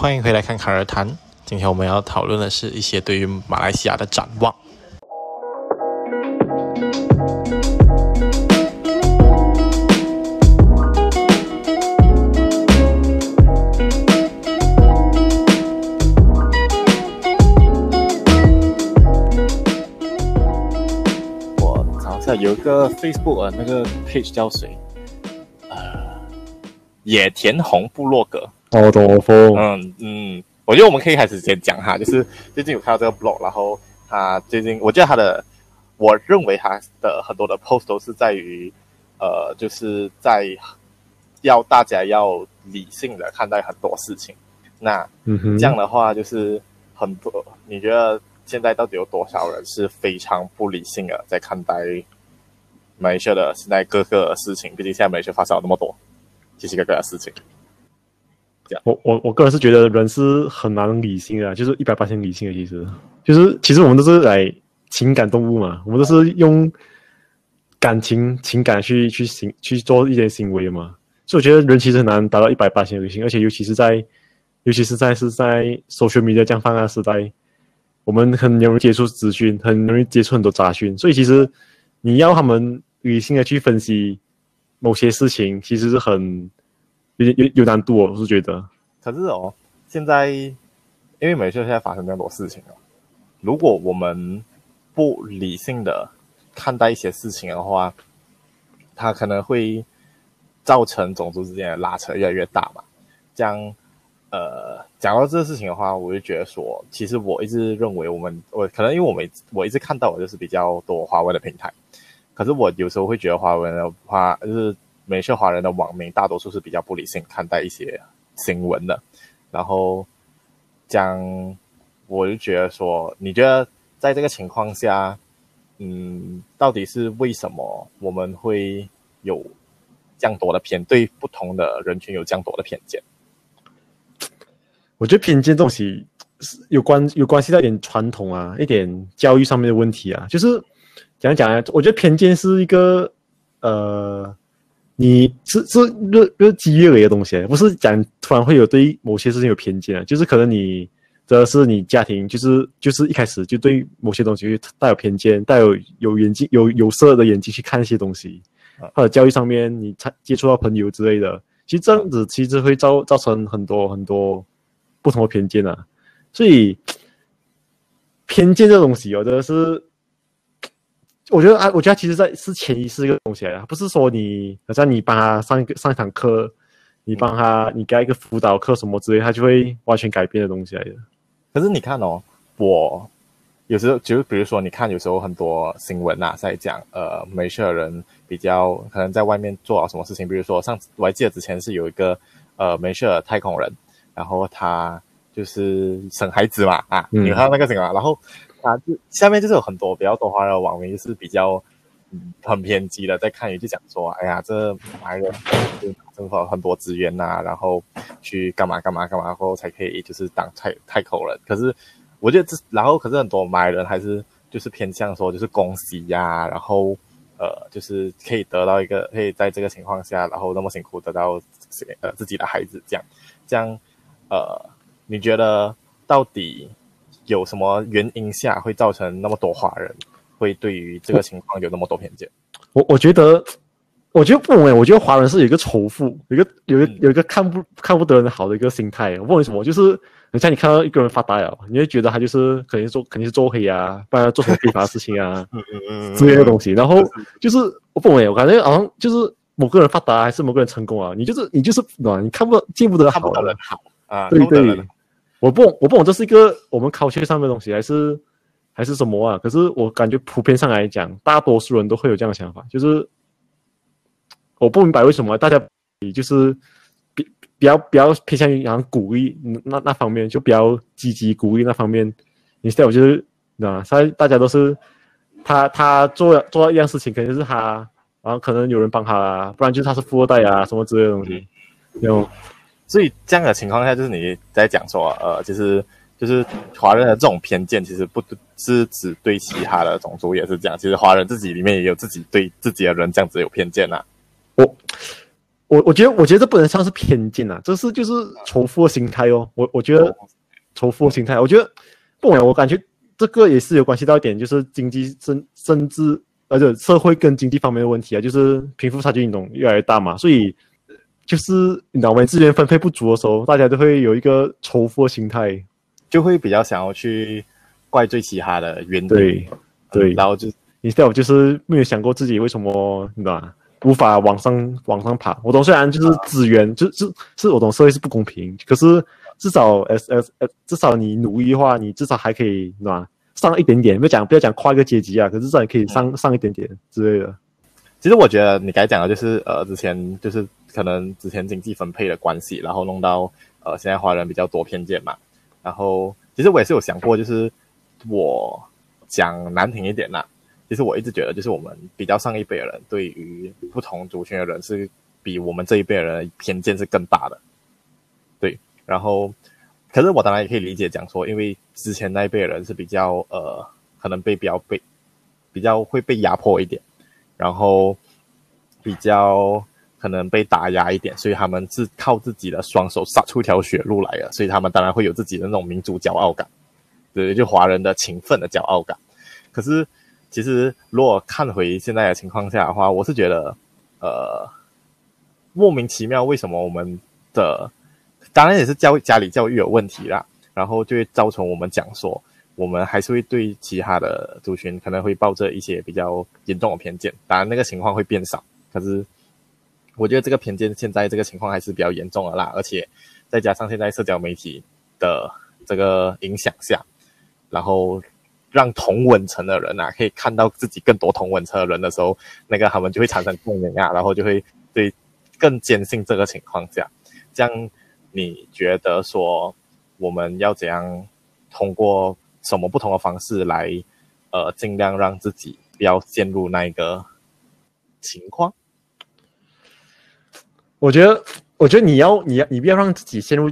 欢迎回来看卡尔谈。今天我们要讨论的是一些对于马来西亚的展望。我找一下，有一个 Facebook 啊，那个 page 叫谁？呃，野田红部落格。好多风。嗯嗯，我觉得我们可以开始先讲哈，就是最近有看到这个 blog，然后他最近，我觉得他的，我认为他的很多的 post 都是在于，呃，就是在要大家要理性的看待很多事情。那这样的话就是很多，你觉得现在到底有多少人是非常不理性的在看待马来西亚的现在各个事情？毕竟现在马来西亚发生了那么多奇奇怪怪的事情。我我我个人是觉得人是很难理性的，就是一百八十理性的。其实，就是其实我们都是来情感动物嘛，我们都是用感情情感去去行去做一些行为嘛。所以我觉得人其实很难达到一百八十理性，而且尤其是在尤其是在是在 social media 这样泛滥时代，我们很容易接触资讯，很容易接触很多杂讯，所以其实你要他们理性的去分析某些事情，其实是很。有有有难度哦，我是觉得。可是哦，现在因为美秀现在发生那么多事情哦，如果我们不理性的看待一些事情的话，它可能会造成种族之间的拉扯越来越大嘛。这样，呃，讲到这个事情的话，我就觉得说，其实我一直认为我们，我可能因为我们我一直看到我就是比较多华文的平台，可是我有时候会觉得华文的话就是。美式华人的网民大多数是比较不理性看待一些新闻的，然后讲，我就觉得说，你觉得在这个情况下，嗯，到底是为什么我们会有这样多的偏，对不同的人群有这样多的偏见？我觉得偏见这东西是有关有关系到一点传统啊，一点教育上面的问题啊，就是讲讲啊，我觉得偏见是一个呃。你是是日日积月累的东西，不是讲突然会有对某些事情有偏见啊，就是可能你这是你家庭，就是就是一开始就对某些东西带有偏见，带有有眼睛有有色的眼睛去看一些东西，或者教育上面你才接触到朋友之类的，其实这样子其实会造造成很多很多不同的偏见啊，所以偏见这东西有的是。我觉得啊，我觉得其实在是潜意识一个东西来的，不是说你好像你帮他上一个上一堂课，你帮他你给他一个辅导课什么之类，他就会完全改变的东西来的。可是你看哦，我有时候就比如说，你看有时候很多新闻啊，在讲呃，马来西亚人比较可能在外面做了什么事情，比如说上次我还记得之前是有一个呃，马来西亚太空人，然后他就是生孩子嘛啊，你看那个什么，然后。啊，就下面就是有很多比较多华人的网民，是比较嗯很偏激的在看，也就讲说，哎呀，这马来人就政府很多资源呐、啊，然后去干嘛干嘛干嘛，后才可以就是当太太口了。可是我觉得这，然后可是很多买人还是就是偏向说就是恭喜呀、然后呃就是可以得到一个可以在这个情况下，然后那么辛苦得到呃自己的孩子这样这样呃，你觉得到底？有什么原因下会造成那么多华人会对于这个情况有那么多偏见？我我觉得，我觉得不诶，我觉得华人是有一个仇富，有一个有一有一个看不看不得人好的一个心态。我不为什么，就是你像你看到一个人发达了，你会觉得他就是肯定做肯定是做黑啊，不然做什么非法的事情啊，嗯嗯嗯之类的东西。然后就是我不诶，我感觉好像就是某个人发达还是某个人成功啊，你就是你就是对你看不见不得好，看不得人好啊，对对。我不，我不懂这是一个我们 culture 上面的东西，还是还是什么啊？可是我感觉普遍上来讲，大多数人都会有这样的想法，就是我不明白为什么大家就是比比较比较偏向于好像鼓励那那方面，就比较积极鼓励那方面。instead 我就是啊，所以大家都是他他做做到一样事情，肯定是他，然后可能有人帮他啊，不然就是他是富二代啊，什么之类的东西，有、嗯。所以这样的情况下，就是你在讲说，呃，就是就是华人的这种偏见，其实不是只对其他的种族也是这样。其实华人自己里面也有自己对自己的人这样子有偏见呐、啊。我我我觉得我觉得这不能算是偏见啊，这是就是仇富心态哦。我我觉得仇富心态，我觉得不管我感觉这个也是有关系到一点，就是经济甚甚至而且社会跟经济方面的问题啊，就是贫富差距运动越来越大嘛，所以就是你知道吗？资源分配不足的时候，大家都会有一个仇富的心态，就会比较想要去怪罪其他的原因。对对，嗯，然后就 instead 就是没有想过自己为什么，你知道吗？无法往上往上爬。我懂，虽然就是资源，啊、就是是我懂社会是不公平，可是至少 S S S，至少你努力的话，你至少还可以，对吧？上一点点，不要讲不要讲跨一个阶级啊，可是至少你可以上、嗯、上一点点之类的。其实我觉得你刚才讲的就是呃，之前就是可能之前经济分配的关系，然后弄到呃现在华人比较多偏见嘛。然后其实我也是有想过，就是我讲难听一点啦。其实我一直觉得，就是我们比较上一辈的人，对于不同族群的人是比我们这一辈的人偏见是更大的。对，然后，可是我当然也可以理解讲说，因为之前那一辈的人是比较呃，可能被比较被比较会被压迫一点，然后比较可能被打压一点，所以他们是靠自己的双手杀出一条血路来的，所以他们当然会有自己的那种民族骄傲感，对，就华人的勤奋的骄傲感。可是。其实，如果看回现在的情况下的话，我是觉得，呃，莫名其妙，为什么我们的，当然也是教家里教育有问题啦，然后就会造成我们讲说，我们还是会对其他的族群可能会抱着一些比较严重的偏见。当然，那个情况会变少，可是我觉得这个偏见现在这个情况还是比较严重的啦，而且再加上现在社交媒体的这个影响下，然后。让同温层的人啊，可以看到自己更多同温层的人的时候，那个他们就会产生共鸣啊，然后就会对更坚信这个情况下，这样你觉得说我们要怎样通过什么不同的方式来呃尽量让自己不要陷入那一个情况？我觉得，我觉得你要你要你不要让自己陷入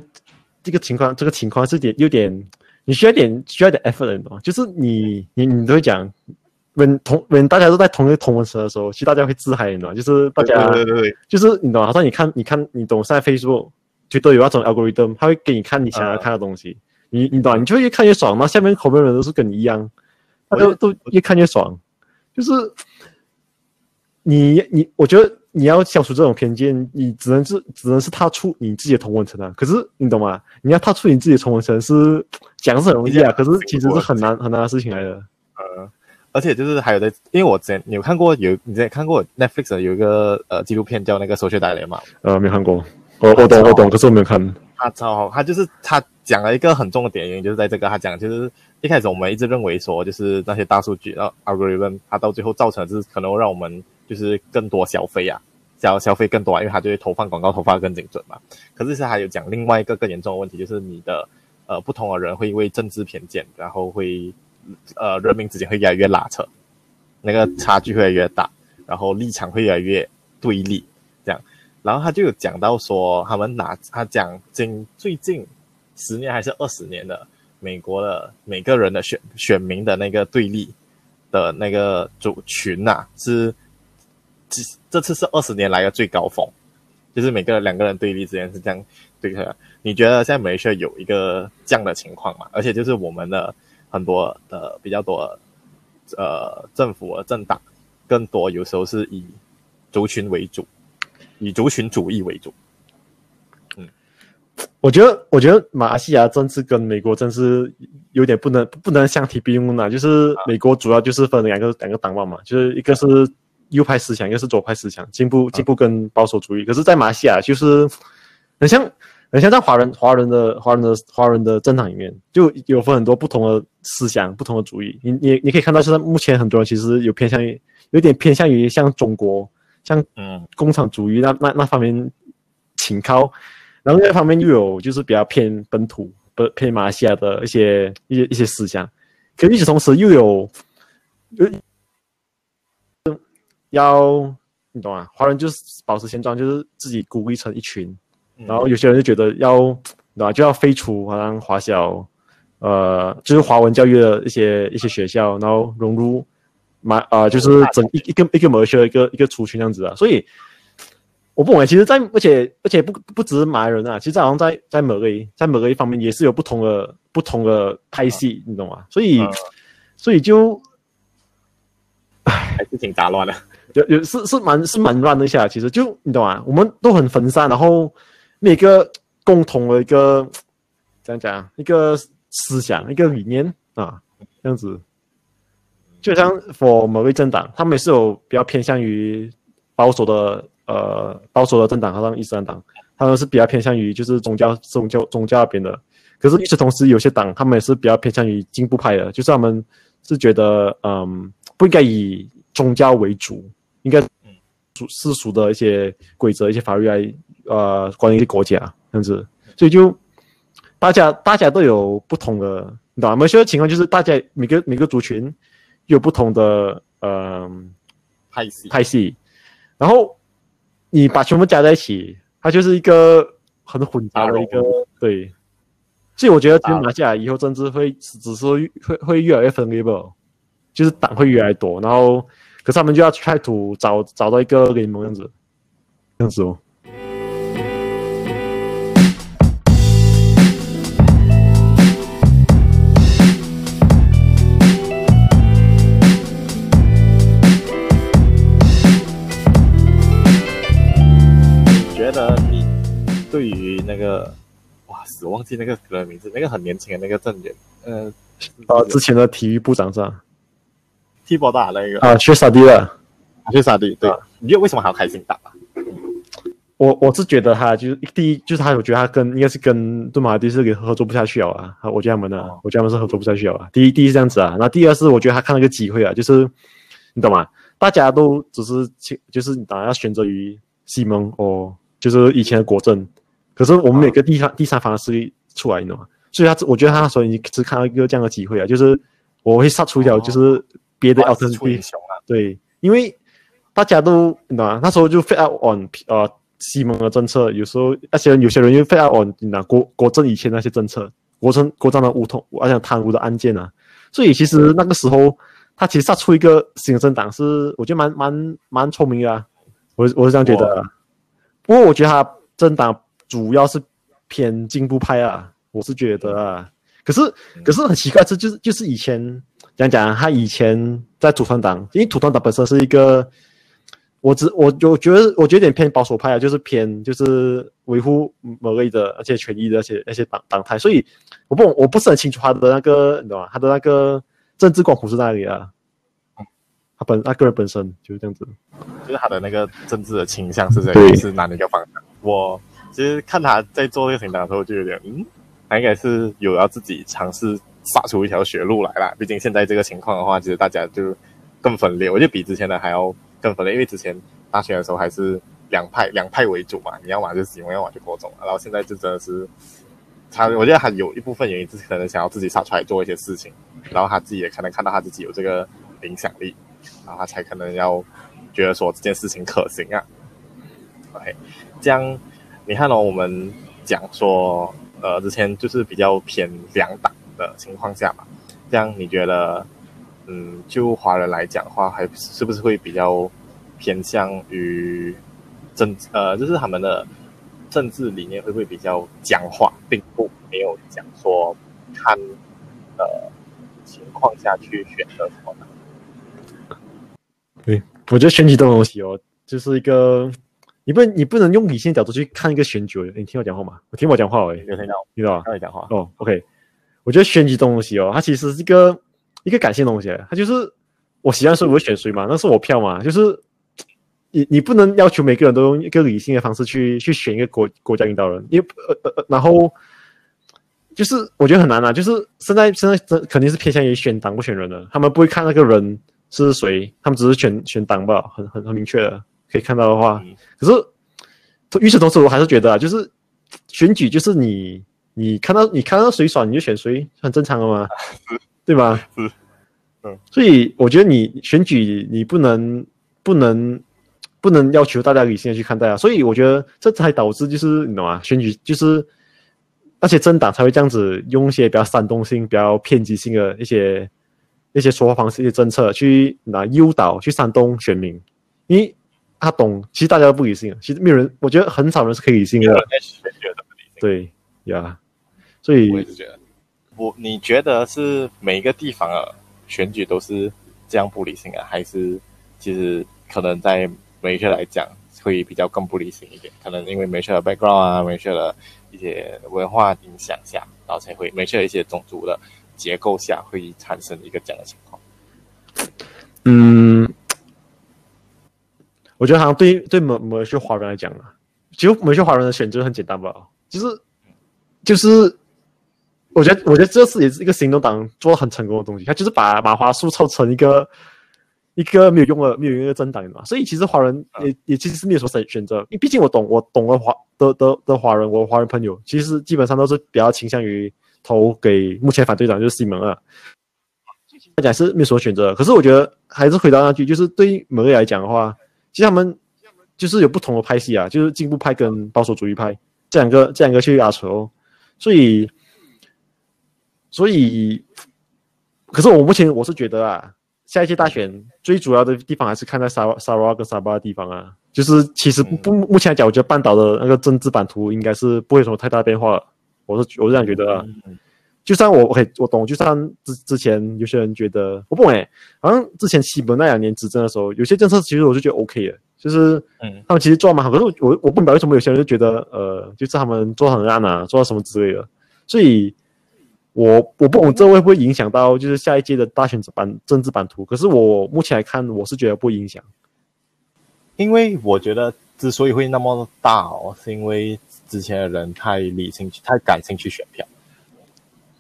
这个情况，这个情况是点有点。你需要点需要点 effort 的，懂吗？就是你你你都会讲，when 同 when 大家都在同一个同文层的时候，其实大家会自嗨，你懂吗？就是大家对对对对，就是你懂吗？好像你看你看你懂，现在 Facebook 就都有那种 algorithm，他会给你看你想要看的东西，啊、你你懂吗？你就越看越爽，那下面口碑人都是跟你一样，他都都越看越爽，就是你你我觉得。你要消除这种偏见，你只能是只能是踏出你自己的同文层啊。可是你懂吗？你要踏出你自己的同文层是讲是很容易啊，可是其实是很难很难的事情来的。呃，而且就是还有的，因为我之前你有看过有你之前看过 Netflix 有一个呃纪录片叫那个《手血大联盟》吗？呃，没看过。我我懂我懂，可是我没有看。他超好，他就是他讲了一个很重的点，原因就是在这个他讲，就是一开始我们一直认为说，就是那些大数据然后 algorithm，它到最后造成的就是可能会让我们。就是更多消费啊，消消费更多，因为它就会投放广告，投放更精准嘛。可是是还有讲另外一个更严重的问题，就是你的呃不同的人会因为政治偏见，然后会呃人民之间会越来越拉扯，那个差距会越来越大，然后立场会越来越对立，这样。然后他就有讲到说，他们拿他讲近最近十年还是二十年的美国的每个人的选选民的那个对立的那个族群呐、是。这这次是二十年来的最高峰，就是每个两个人对立之间是这样对的。你觉得现在马来西有一个这样的情况吗？而且就是我们的很多的比较多呃政府和政党，更多有时候是以族群为主，以族群主义为主。嗯，我觉得我觉得马来西亚政治跟美国政治有点不能不能相提并论啊。就是美国主要就是分两个两个党派嘛，就是一个是。右派思想，又是左派思想，进步进步跟保守主义。可是，在马来西亚，就是很像很像在华人华人的华人的华人的政党里面，就有分很多不同的思想、不同的主义。你你你可以看到，现在目前很多人其实有偏向于，有点偏向于像中国，像嗯工厂主义那那那方面倾靠，然后另一方面又有就是比较偏本土、不偏马来西亚的一些一些一些思想。可与此同时，又有有。要你懂啊？华人就是保持现状，就是自己孤立成一群，嗯、然后有些人就觉得要，对吧？就要废除好像华小，呃，就是华文教育的一些一些学校，然后融入马啊、呃，就是整一一个一个马来西亚一个一个族群这样子啊。所以我不懂，其实在，在而且而且不不只是马来人啊，其实好像在在某个在某个一方面也是有不同的不同的派系，嗯、你懂吗？所以、嗯、所以就，唉，还是挺杂乱的，有有是是蛮是蛮乱的一下。其实就你懂吗？我们都很分散，然后每个共同的一个怎样讲一个思想一个理念啊，这样子。就像 for 某位政党，他们也是有比较偏向于保守的，呃，保守的政党，好像伊斯兰党，他们是比较偏向于就是宗教、宗教、宗教那边的。可是与此同时，有些党他们也是比较偏向于进步派的，就是他们是觉得，嗯，不应该以宗教为主，应该属世俗的一些规则、一些法律来，呃，管理国家这样子。所以就大家大家都有不同的，你知道吗？某些情况就是大家每个每个族群。有不同的呃派系派系，然后你把全部加在一起，它就是一个很混杂的一个对。所以我觉得，马来西亚以后政治会只是会会越来越分裂吧，就是党会越来越多，然后可是他们就要 try to 找找到一个联盟样子，这样子哦。对于那个，哇，死忘记那个人的名字，那个很年轻的那个政员，呃，呃，之前的体育部长是吧？踢波打那个啊，薛沙迪了，薛沙迪，对，你觉得为什么还要开心打？我我是觉得他就是第一，就是他，我觉得他跟应该是跟杜马迪是给合作不下去了啊，我觉得他们呢，哦、我觉得他们是合作不下去了啊。第一，第一是这样子啊，那第二是我觉得他看到一个机会啊，就是你懂吗？大家都只是就是你当然要选择于西蒙哦，就是以前的国政。可是我们每个第三、啊、第三方势力出来，你懂吗？所以他，我觉得他那时候已经只看到一个这样的机会啊，就是我会杀出一条，就是别的 alternative、对，因为大家都你知道吗？那时候就 fade out on 呃西蒙的政策，有时候那些人有些人又 fade out on 你知道国国政以前那些政策，国政国政的乌通，而且贪污的案件啊，所以其实那个时候他其实杀出一个新的政党是，我觉得蛮蛮蛮聪明的啊，我我是这样觉得。不过我觉得他政党。主要是偏进步派啊，我是觉得啊，可是可是很奇怪，这就是就是以前讲讲他以前在土团党，因为土团党本身是一个，我只我我觉得我觉得有点偏保守派啊，就是偏就是维护某类的而且权益的那些那些党党派，所以我不我不是很清楚他的那个你知道吗？他的那个政治光谱是哪里啊？他本他个人本身就是这样子，就是他的那个政治的倾向是这样，是哪一个方向？我。其实看他在做这个行动的时候，就有点嗯，他应该是有要自己尝试杀出一条血路来了。毕竟现在这个情况的话，其实大家就更分裂，我就比之前的还要更分裂。因为之前大选的时候还是两派两派为主嘛，你要么就喜欢，要么就国种。然后现在就真的是他，我觉得他有一部分原因是可能想要自己杀出来做一些事情，然后他自己也可能看到他自己有这个影响力，然后他才可能要觉得说这件事情可行啊。OK，这样。你看哦，我们讲说，呃，之前就是比较偏两党的情况下嘛，这样你觉得，嗯，就华人来讲的话，还是不是会比较偏向于政，呃，就是他们的政治理念会不会比较僵化，并不没有讲说看，呃，情况下去选择什么呢？对，我觉得选举这种东西哦，就是一个。你不能，你不能用理性角度去看一个选举。你听我讲话吗？我听我讲话诶，有听到？听到吗？听你讲话。哦，OK。我觉得选举这种东西哦，它其实是一个一个感性东西。它就是我喜欢谁，我会选谁嘛，那是我票嘛。就是你你不能要求每个人都用一个理性的方式去去选一个国国家领导人，因为呃呃，然后就是我觉得很难啊。就是现在现在这肯定是偏向于选党不选人的，他们不会看那个人是谁，他们只是选选党吧，很很很明确的。可以看到的话，可是与此同时，我还是觉得啊，就是选举就是你你看到你看到谁爽你就选谁，很正常的嘛，对吧？是，嗯，所以我觉得你选举你不能不能不能要求大家理性的去看待啊，所以我觉得这才导致就是你懂吗？选举就是那些政党才会这样子用一些比较煽动性、比较偏激性的一些一些说话方式、一些政策去拿诱导、去煽动选民，因为。他懂，其实大家都不理性，其实没有人，我觉得很少人是可以理性的。对呀，所以我也是觉得，我你觉得是每一个地方的选举都是这样不理性啊，还是其实可能在马来西亚来讲会比较更不理性一点？可能因为马来西亚的 background 啊，马来西亚的一些文化影响下，然后才会马来西亚一些种族的结构下会产生一个这样的情况。嗯，我觉得好像对对某某些华人来讲啊，其实某些华人的选择很简单吧，就是就是，我觉得我觉得这次也是一个行动党做的很成功的东西，他就是把马华树凑成一个一个没有用的没有用的政党嘛，所以其实华人也、嗯、也其实是没有什么选选择，因为毕竟我懂我懂的华的的的华人，我华人朋友其实基本上都是比较倾向于投给目前反对党就是西蒙二。来讲是没有什么选择，可是我觉得还是回到那句，就是对于马来来讲的话，其实他们就是有不同的派系啊，就是进步派跟保守主义派这两个这两个去压轴，所以所以，可是我目前我是觉得啊，下一届大选最主要的地方还是看在沙沙拉跟沙巴的地方啊，就是其实不目前来讲，我觉得半岛的那个政治版图应该是不会有什么太大的变化，我是我是这样觉得啊。就算我 OK，我懂。就算之之前有些人觉得我不懂哎，好像之前西蒙那两年执政的时候，有些政策其实我就觉得 OK 的，就是嗯，他们其实做蛮好。可是我我我不明白为什么有些人就觉得呃，就是他们做很烂啊，做到什么之类的。所以我我不懂这会不会影响到就是下一届的大选版政治版图。可是我目前来看，我是觉得不影响，因为我觉得之所以会那么大哦，是因为之前的人太理性，太感兴趣选票。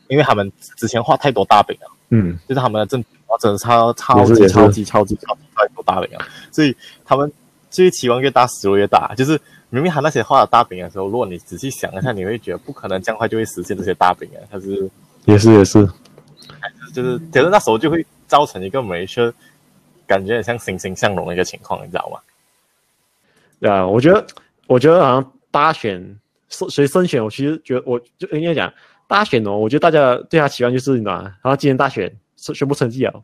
因为他们之前画太多大饼了，嗯，就是他们的政治真的超超级超级超级超级太多大饼了，所以他们至于期望越大，失落越大。就是明明他那些画的大饼的时候，如果你仔细想一下，你会觉得不可能这样快就会实现这些大饼啊。他是也是也是，就是其实那时候就会造成一个没事，感觉很像欣欣向荣的一个情况，你知道吗？对啊，我觉得我觉得好像大选所以胜选，我其实觉得我就应该讲。大选哦，我觉得大家对他期望就是你知道吗？然后今年大选宣布成绩啊，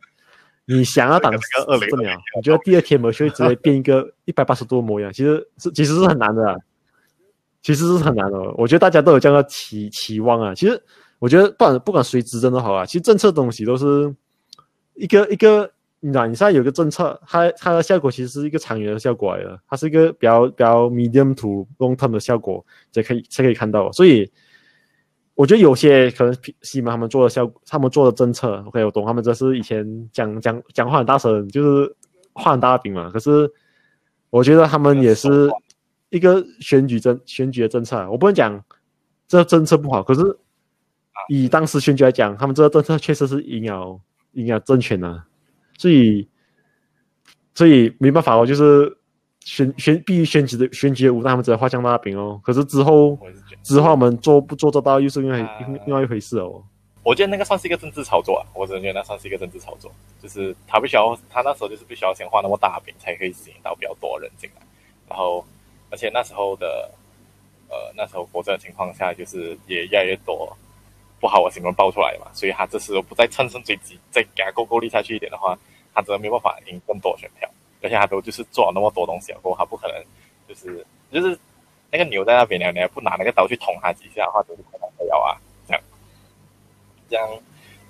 你想要当二零秒，我觉得第二天我就会直接变一个 一百八十度的模样，其实是其实是很难的，啊，其实是很难的。我觉得大家都有这样的期期望啊。其实我觉得不管不管谁执政都好啊，其实政策东西都是一个一个，你知道，你现在有个政策，它它的效果其实是一个长远的效果来的，它是一个比较比较 medium to long term 的效果才可以才可以看到，所以。我觉得有些可能西蒙他们做的效，他们做的政策，OK，我懂，他们这是以前讲讲讲话很大声，就是画很大饼嘛。可是我觉得他们也是一个选举政选举的政策，我不能讲这政策不好，可是以当时选举来讲，他们这个政策确实是赢了赢了政权呐，所以所以没办法哦，就是。选选必须选举的选举的舞台，他们只能画这样大饼哦。可是之后之后我们做不做得到，又是另外另外一回事哦。我觉得那个算是一个政治炒作啊，我只能觉得那算是一个政治炒作，就是他必须要他那时候就是必须要先画那么大饼，才可以吸引到比较多人进来。然后而且那时候的呃那时候国政的情况下，就是也越来越多不好的新闻爆出来嘛，所以他这时候不再乘胜追击，再给他够够力下去一点的话，他真的没有办法赢更多选票。而且他都就是做了那么多东西，过后他不可能就是就是那个牛在那边呢，你还不拿那个刀去捅他几下的话，就是可能会要啊，这样这样，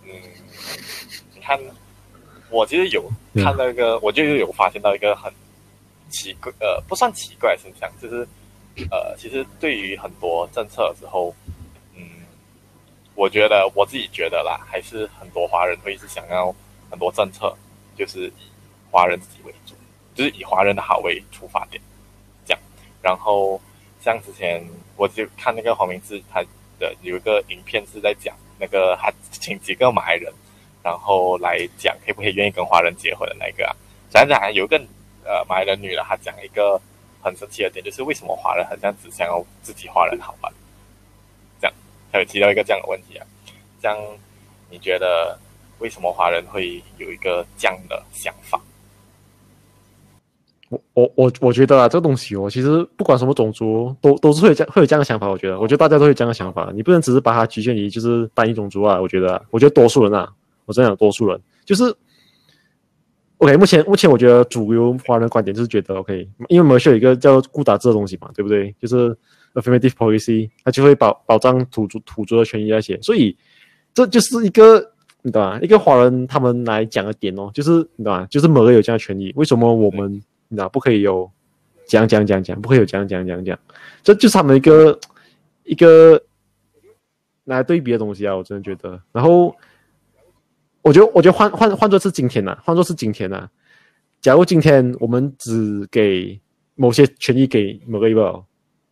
嗯，你看，我其实有看到一个，我就有发现到一个很奇怪，呃，不算奇怪现象，就是呃，其实对于很多政策的时候，嗯，我觉得我自己觉得啦，还是很多华人会是想要很多政策，就是以华人自己为主。就是以华人的好为出发点，这样。然后像之前我就看那个黄明志，他的有一个影片是在讲那个他请几个马来人，然后来讲可不可以愿意跟华人结婚的那个啊。想想有一个呃马来人女的，她讲一个很神奇的点，就是为什么华人很像只想要自己华人好吧？这样，他有提到一个这样的问题啊。这样你觉得为什么华人会有一个这样的想法？我我我觉得啊，这个东西哦，其实不管什么种族，都都是会有这样会有这样的想法。我觉得，我觉得大家都会有这样的想法。你不能只是把它局限于就是单一种族啊。我觉得，我觉得多数人啊，我真的讲多数人，就是 OK，目前目前我觉得主流华人观点就是觉得 OK，因为马来西亚有一个叫顾打字的东西嘛，对不对？就是 affirmative policy，它就会保保障土族土族的权益那些，所以这就是一个你懂吗？一个华人他们来讲的点哦，就是你懂吗？就是某个有这样的权益，为什么我们你知道不可以有讲讲讲讲，不可以有讲讲讲讲？这就是他们一个一个来对比的东西啊，我真的觉得，然后。我觉得，我觉得换换换作是今天呐、啊，换作是今天呐、啊。假如今天我们只给某些权益给某个一个，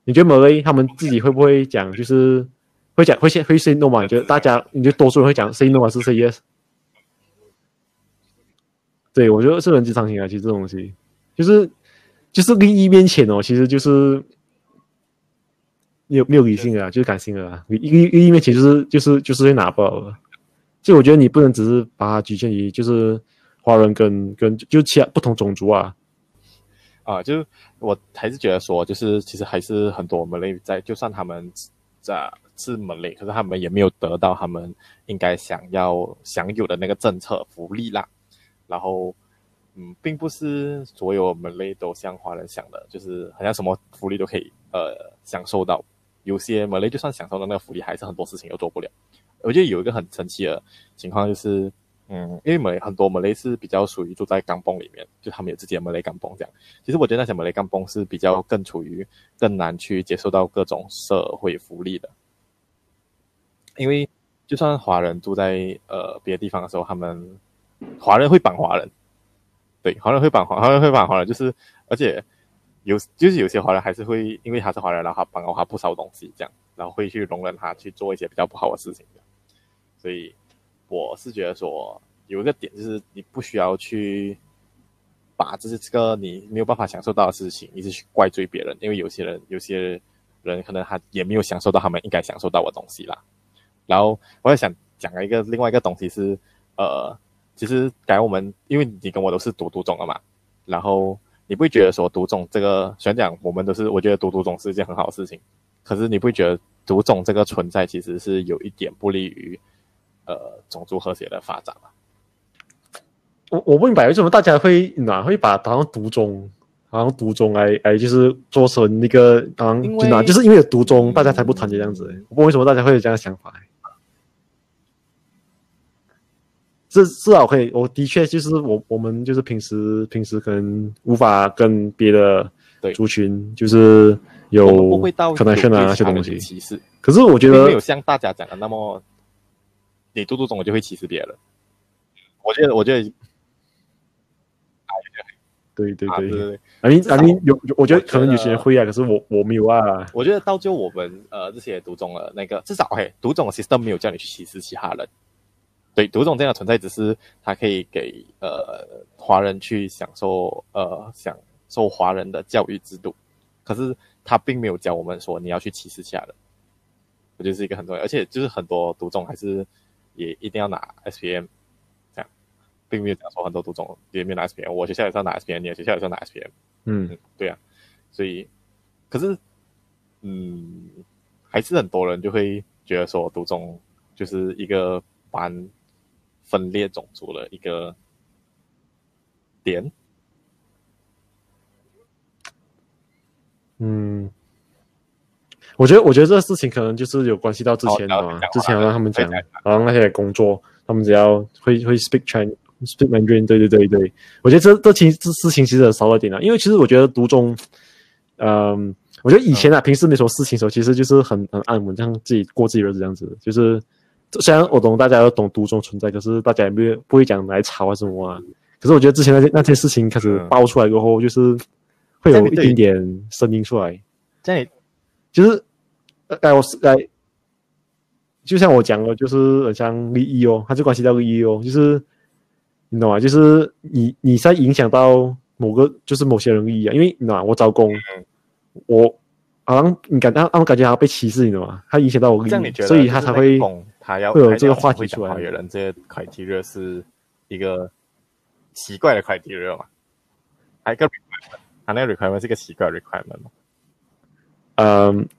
你觉得某个他们自己会不会讲？就是会讲会先会 say no 吗？你觉得大家，你觉得多数人会讲 say no 还是 say yes？对，我觉得是人之常情啊。其实这东西，就是就是利益面前哦，其实就是没有没有理性啊，就是感性的啊。利益利益面前就是就是就是会拿爆。就我觉得你不能只是把它局限于就是华人跟跟就其他不同种族啊，啊，就我还是觉得说，就是其实还是很多马来在，就算他们在是马来，可是他们也没有得到他们应该想要享有的那个政策福利啦。然后，嗯，并不是所有门类都像华人想的，就是好像什么福利都可以呃享受到。有些门类就算享受到那个福利，还是很多事情又做不了。我觉得有一个很神奇的情况，就是，嗯，因为门很多门类是比较属于住在港崩里面，就他们有自己的马来港崩这样。其实我觉得那些马来港崩是比较更处于更难去接受到各种社会福利的，因为就算华人住在呃别的地方的时候，他们华人会帮华人，对，华人会帮华，华人会帮华人，就是而且有就是有些华人还是会因为他是华人，然后他帮了他不少东西这样，然后会去容忍他去做一些比较不好的事情的。所以我是觉得说，有一个点就是你不需要去把这是这个你没有办法享受到的事情，一直去怪罪别人，因为有些人有些人可能他也没有享受到他们应该享受到的东西啦。然后我也想讲一个另外一个东西是，呃，其实感觉我们因为你跟我都是读读中的嘛，然后你不会觉得说读中这个，虽然讲我们都是，我觉得读读中是一件很好的事情，可是你不会觉得读中这个存在其实是有一点不利于。呃，种族和谐的发展嘛，我我不明白为什么大家会哪会把好像独中，好像独中哎哎，就是做成那个好像就哪，就是因为有独中，大家才不团结这样子。我不为什么大家会有这样的想法。至至少可以，我的确就是我我们就是平时平时可能无法跟别的族群就是有 connection 啊那些东西歧视，可是我觉得没有像大家讲的那么。你读读中，我就会歧视别人。我觉得，我觉得，对对对对，啊你啊你有，我觉得可能有些人会啊，可是我我没有啊。我觉得到就我们呃这些读中了那个，至少嘿，读中的 system 没有叫你去歧视其他人。对，独中这样的存在，只是它可以给呃华人去享受呃享受华人的教育制度，可是他并没有教我们说你要去歧视其他人。我觉得是一个很重要，而且就是很多独中还是。也一定要拿 SPM，这样，并没有讲说很多独中也没有拿 SPM，我学校也是要拿 SPM，你的学校也是要拿 SPM，嗯，嗯，对啊，所以，可是，嗯，还是很多人就会觉得说独中就是一个班分裂种族的一个点，嗯。我觉得，我觉得这个事情可能就是有关系到之前的嘛。之前让他们讲，然后那些工作，他们只要会会 speak Chinese，speak Mandarin，对对对对。我觉得这这其实这事情其实很少了点啊，因为其实我觉得读中，嗯，我觉得以前啊，平时没什么事情的时候，其实就是很很安稳，这样自己过自己日子这样子。就是虽然我懂大家都懂毒中存在，可是大家也没有不会讲来吵啊什么啊。可是我觉得之前那些那些事情开始爆出来过后，就是会有一点点声音出来。在。就是，哎，我是哎，就像我讲的，就是很像利益哦，它就关系到利益哦，就是你懂吗？就是你你在影响到某个，就是某些人利益啊，因为你懂吗？我招工，嗯、我好像你感到他们感觉好像被歧视，你懂吗？他影响到我利益，所以他才会他要会有这个话题出来。有人这些 criteria 是一个奇怪的 criteria 嘛？还有一个 requirement，他那个 requirement 是一个奇怪的 requirement 嗯，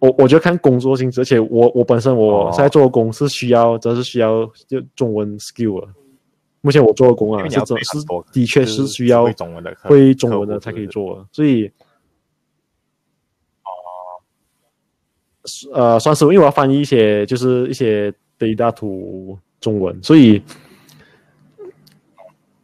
我我觉得看工作性质，而且我我本身我现在做的工是需要，这、哦、是需要就中文 skill 了，目前我做的工啊，是是是的确是需要会中文的，会中文的才可以做，所以，呃，算是因为我要翻译一些就是一些 data to 中文，所以，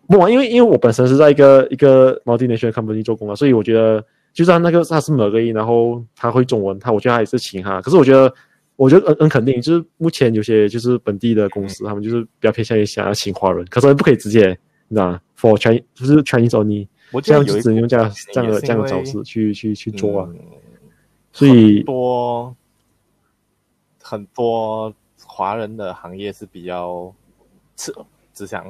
不，因为因为我本身是在一个一个 multinational company 做工啊，所以我觉得，就算那个他是某个音，然后他会中文，他我觉得他也是请哈，可是我觉得。我觉得很很肯定，就是目前有些就是本地的公司，他们就是比较偏向于想要请华人，可是不可以直接，你知道？For Chinese 就是 Chinese only，我这样只能用这样这样的这样的招式去去去做啊。嗯、所以多很多华人的行业是比较只只想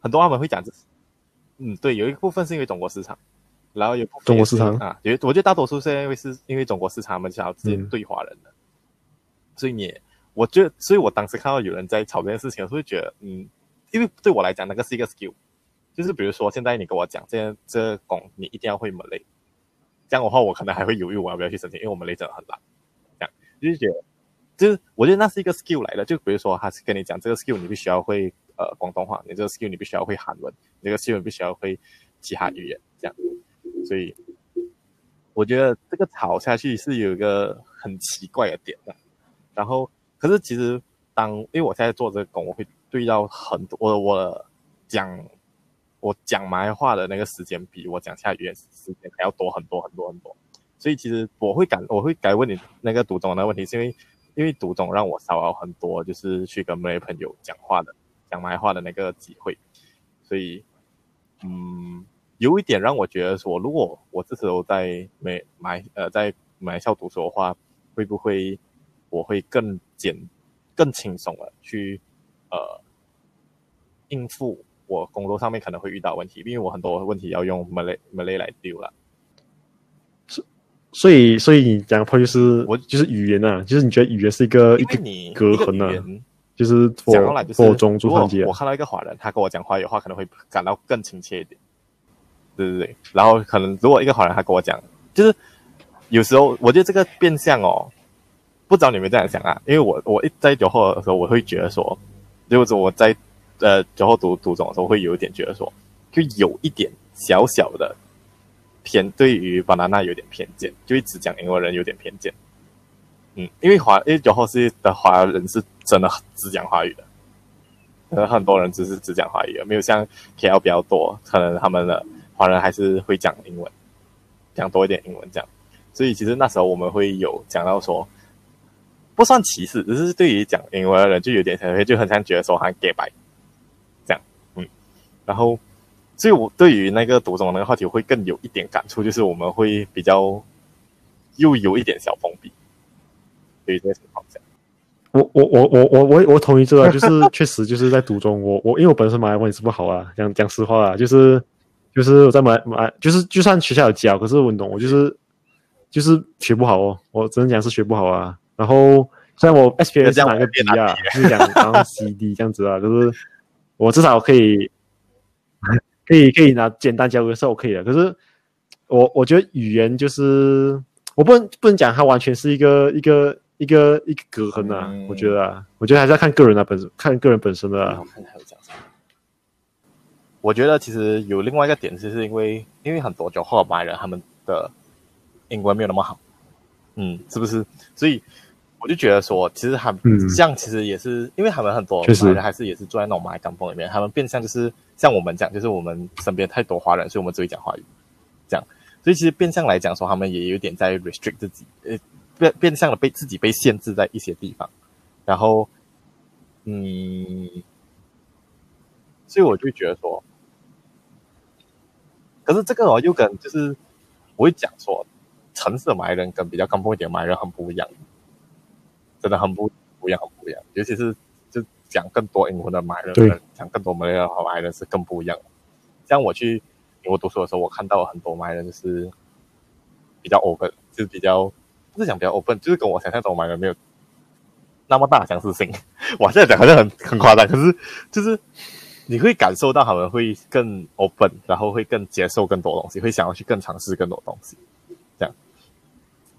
很多他们会讲，嗯，对，有一部分是因为中国市场。然后有中国市场啊，有我觉得大多数是因为是因为中国市场，他们想要直接对华人的，嗯、所以你，我觉得，所以我当时看到有人在炒这件事情，我会觉得，嗯，因为对我来讲，那个是一个 skill，就是比如说现在你跟我讲，这这工你一定要会 Malay，这样的话我可能还会犹豫我要不要去申请，因为我 Malay 真的很烂，这样就是觉得，就是我觉得那是一个 skill 来的，就比如说他是跟你讲这个 skill 你必须要会呃广东话，你这个 skill 你必须要会韩文，你这个 skill 你必须要会其他语言，这样。所以，我觉得这个吵下去是有一个很奇怪的点的。然后，可是其实当因为我现在做这个工，我会对到很多我我讲我讲埋话的那个时间比我讲其他语言时间还要多很多很多很多。所以其实我会感我会改问你那个读懂的问题，是因为因为读懂让我少了很多就是去跟马来朋友讲话的讲马来话的那个机会。所以，嗯。有一点让我觉得说，如果我这时候在美买呃在马来西亚读书的话，会不会我会更简更轻松了去呃应付我工作上面可能会遇到问题，因为我很多问题要用 Malay Malay 来丢了。所所以所以你讲的话就是我就是语言啊，就是你觉得语言是一个一个隔阂啊，就是讲过来就是中中环节。我看到一个华人，他跟我讲话有话可能会感到更亲切一点。对对对，然后可能如果一个华人他跟我讲，就是有时候我觉得这个变相哦，不知道你们这样想啊？因为我我一在酒后的时候，我会觉得说，就是我在呃酒后读读中的时候，我会有一点觉得说，就有一点小小的偏对于 banana 有点偏见，就一直讲英文人有点偏见。嗯，因为华因为酒后是的华人是真的只讲华语的，可能很多人只是只讲华语，没有像 KL 比较多，可能他们的。华人还是会讲英文，讲多一点英文这样，所以其实那时候我们会有讲到说，不算歧视，只是对于讲英文的人就有点，就很像觉得说很假掰，这样，嗯，然后，所以我对于那个读中那个话题会更有一点感触，就是我们会比较又有一点小封闭，对于这个情况下，我我我我我我我同意这个，就是确实就是在读中，我我因为我本身马来文也是不好啊，讲讲实话啊，就是。就是我在马来，就是就算学校有教，可是我懂，我就是就是学不好哦。我只能讲是学不好啊。然后虽然我 SPSS 是哪个 B 啊，就是讲然后 CD 这样子啊，就是我至少可以可以可以拿简单交个授可以的。可是我我觉得语言就是我不能不能讲它完全是一个一个一个一个隔阂啊。嗯、我觉得啊，我觉得还是要看个人啊，本身看个人本身的啊。我觉得其实有另外一个点，就是因为因为很多酒后马来人他们的英文没有那么好，嗯，是不是？所以我就觉得说，其实他们这样其实也是，嗯、因为他们很多马来人还是也是住在那种马来港风里面，他们变相就是像我们讲，就是我们身边太多华人，所以我们只会讲华语，这样。所以其实变相来讲说，他们也有点在 restrict 自己，呃，变变相的被自己被限制在一些地方，然后，嗯，所以我就觉得说。可是这个哦，又跟就是我会讲说，城市的马来人跟比较刚风一点马来人很不一样，真的很不不一样，很不一样。尤其是讲更多英文的马来人，讲更多马来人和马来人是更不一样。像我去美国读书的时候，我看到很多马来人就是比较 open，就是比较不是讲比较 open，就是跟我想象中马来人没有那么大相似性。我现在讲好像很很夸张，可是就是。你会感受到他们会更 open，然后会更接受更多东西，会想要去更尝试更多东西，这样。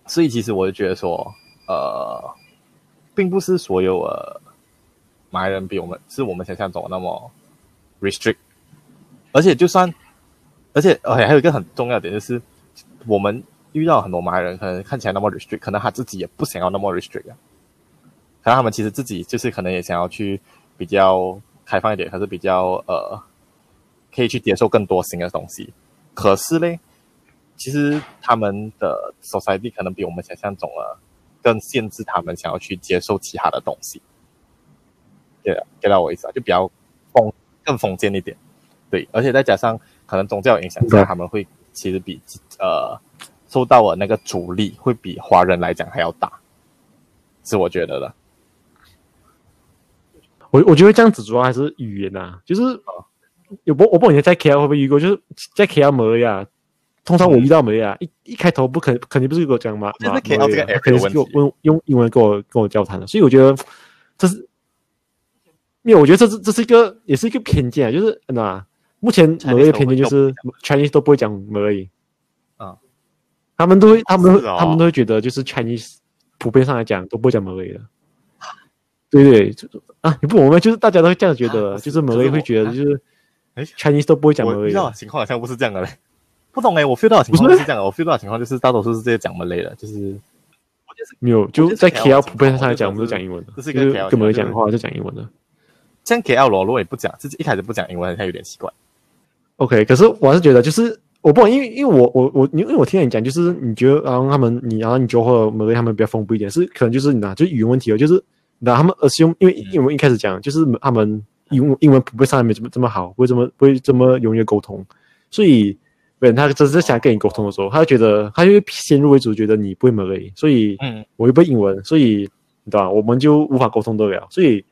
所以其实我就觉得说，呃，并不是所有呃马来人比我们是我们想象中那么 restrict，而且就算，而且而且还有一个很重要的点就是，我们遇到很多马来人，可能看起来那么 restrict，可能他自己也不想要那么 restrict 啊，可能他们其实自己就是可能也想要去比较开放一点，可是比较呃，可以去接受更多新的东西，可是嘞，其实他们的 society 可能比我们想象中了更限制他们想要去接受其他的东西。对，get 到我意思啊，就比较封，更封建一点，对，而且再加上可能宗教影响下，他们会其实比呃受到的那个阻力会比华人来讲还要大，是我觉得的。我我觉得这样子主要还是语言啊，就是有不我不懂你在 KL 会不会遇过，就是在 KL 马来亚，通常我遇到马来亚一一开头不肯肯定不是跟我讲嘛，就是 KL 这个用用英文跟我跟我交谈的，所以我觉得这是。因为我觉得这是这是一个也是一个偏见啊，就是那目前某一个偏见就是 Chinese 都不会讲 Malay 啊，他们都会他们他们都会觉得就是 Chinese 普遍上来讲都不会讲 Malay 的，对对啊，你不我们就是大家都会这样觉得，就是马来会觉得就是哎。Chinese 都不会讲马来，遇到情况好像不是这样的嘞，不懂哎，我 feel 到的情况是？这样的，我 feel 到的情况就是大多数是这些讲 Malay 的，就是没有就在 KL 普遍上来讲我们都讲英文的，就是跟马来讲的话就讲英文的。像 KL 罗，如果也不讲，自己一开始不讲英文，他有点奇怪。OK，可是我还是觉得，就是我不，因为因为我我我，因为我听你讲，就是你觉得，然后他们，你然后你就会马来他们比较丰富一点，是可能就是你拿，就是语言问题哦，就是那他们 assume，因为因为我一开始讲，就是他们英文英文普遍上来没这么这么好，不会这么不会这么容易沟通，所以，本他真是想跟你沟通的时候，他就觉得他就先入为主，觉得你不会马来，所以，嗯，我又不会英文，所以，你知道吧？我们就无法沟通得了，所以。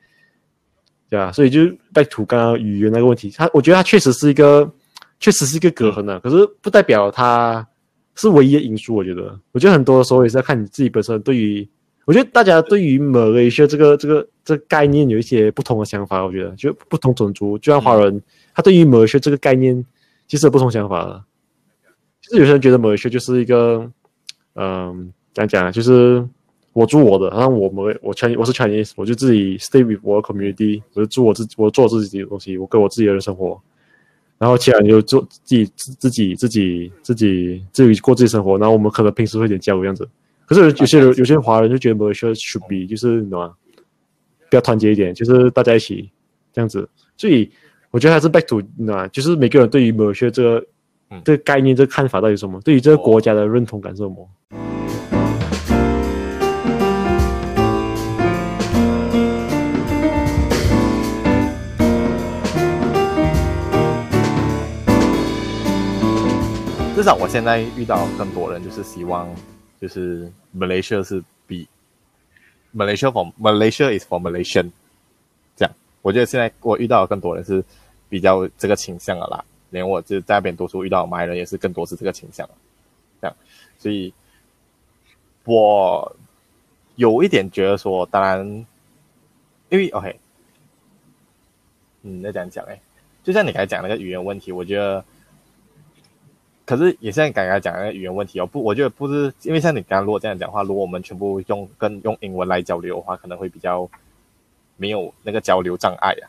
对啊，所以就 back to 刚刚语言那个问题，他我觉得他确实是一个，确实是一个隔阂啊。可是不代表他是唯一的因素。我觉得，我觉得很多的时候也是要看你自己本身对于，我觉得大家对于马来西亚这个这个这个概念有一些不同的想法。我觉得，就不同种族，就像华人，他对于马来西亚这个概念其实有不同想法的。就是有些人觉得马来西亚就是一个，嗯，讲啊，就是。我住我的，然后我们我 Chinese 我是 Chinese，我就自己 stay with 我的 community，我就住我自己，我做自己的东西，我过我自己的生活。然后其他人就做自己自己自己自己自己过自己生活。然后我们可能平时会点交流这样子。可是有些人有些华人就觉得 Malaysia should be 就是什么，比较团结一点，就是大家一起这样子。所以我觉得还是 back to 那，就是每个人对于 Malaysia 这个这个概念、这个看法到底什么？对于这个国家的认同感是什么？少我现在遇到更多人，就是希望，就是 Malaysia 是比 Malaysia for Malaysia is for Malaysian，这样。我觉得现在我遇到更多人是比较这个倾向的啦，连我就在那边读书遇到马来人也是更多是这个倾向，这样。所以，我有一点觉得说，当然，因为 OK，嗯，那这样讲哎，就像你刚才讲那个语言问题，我觉得。可是也像刚刚讲的语言问题哦，不，我觉得不是，因为像你刚刚如果这样讲话，如果我们全部用跟用英文来交流的话，可能会比较没有那个交流障碍啊。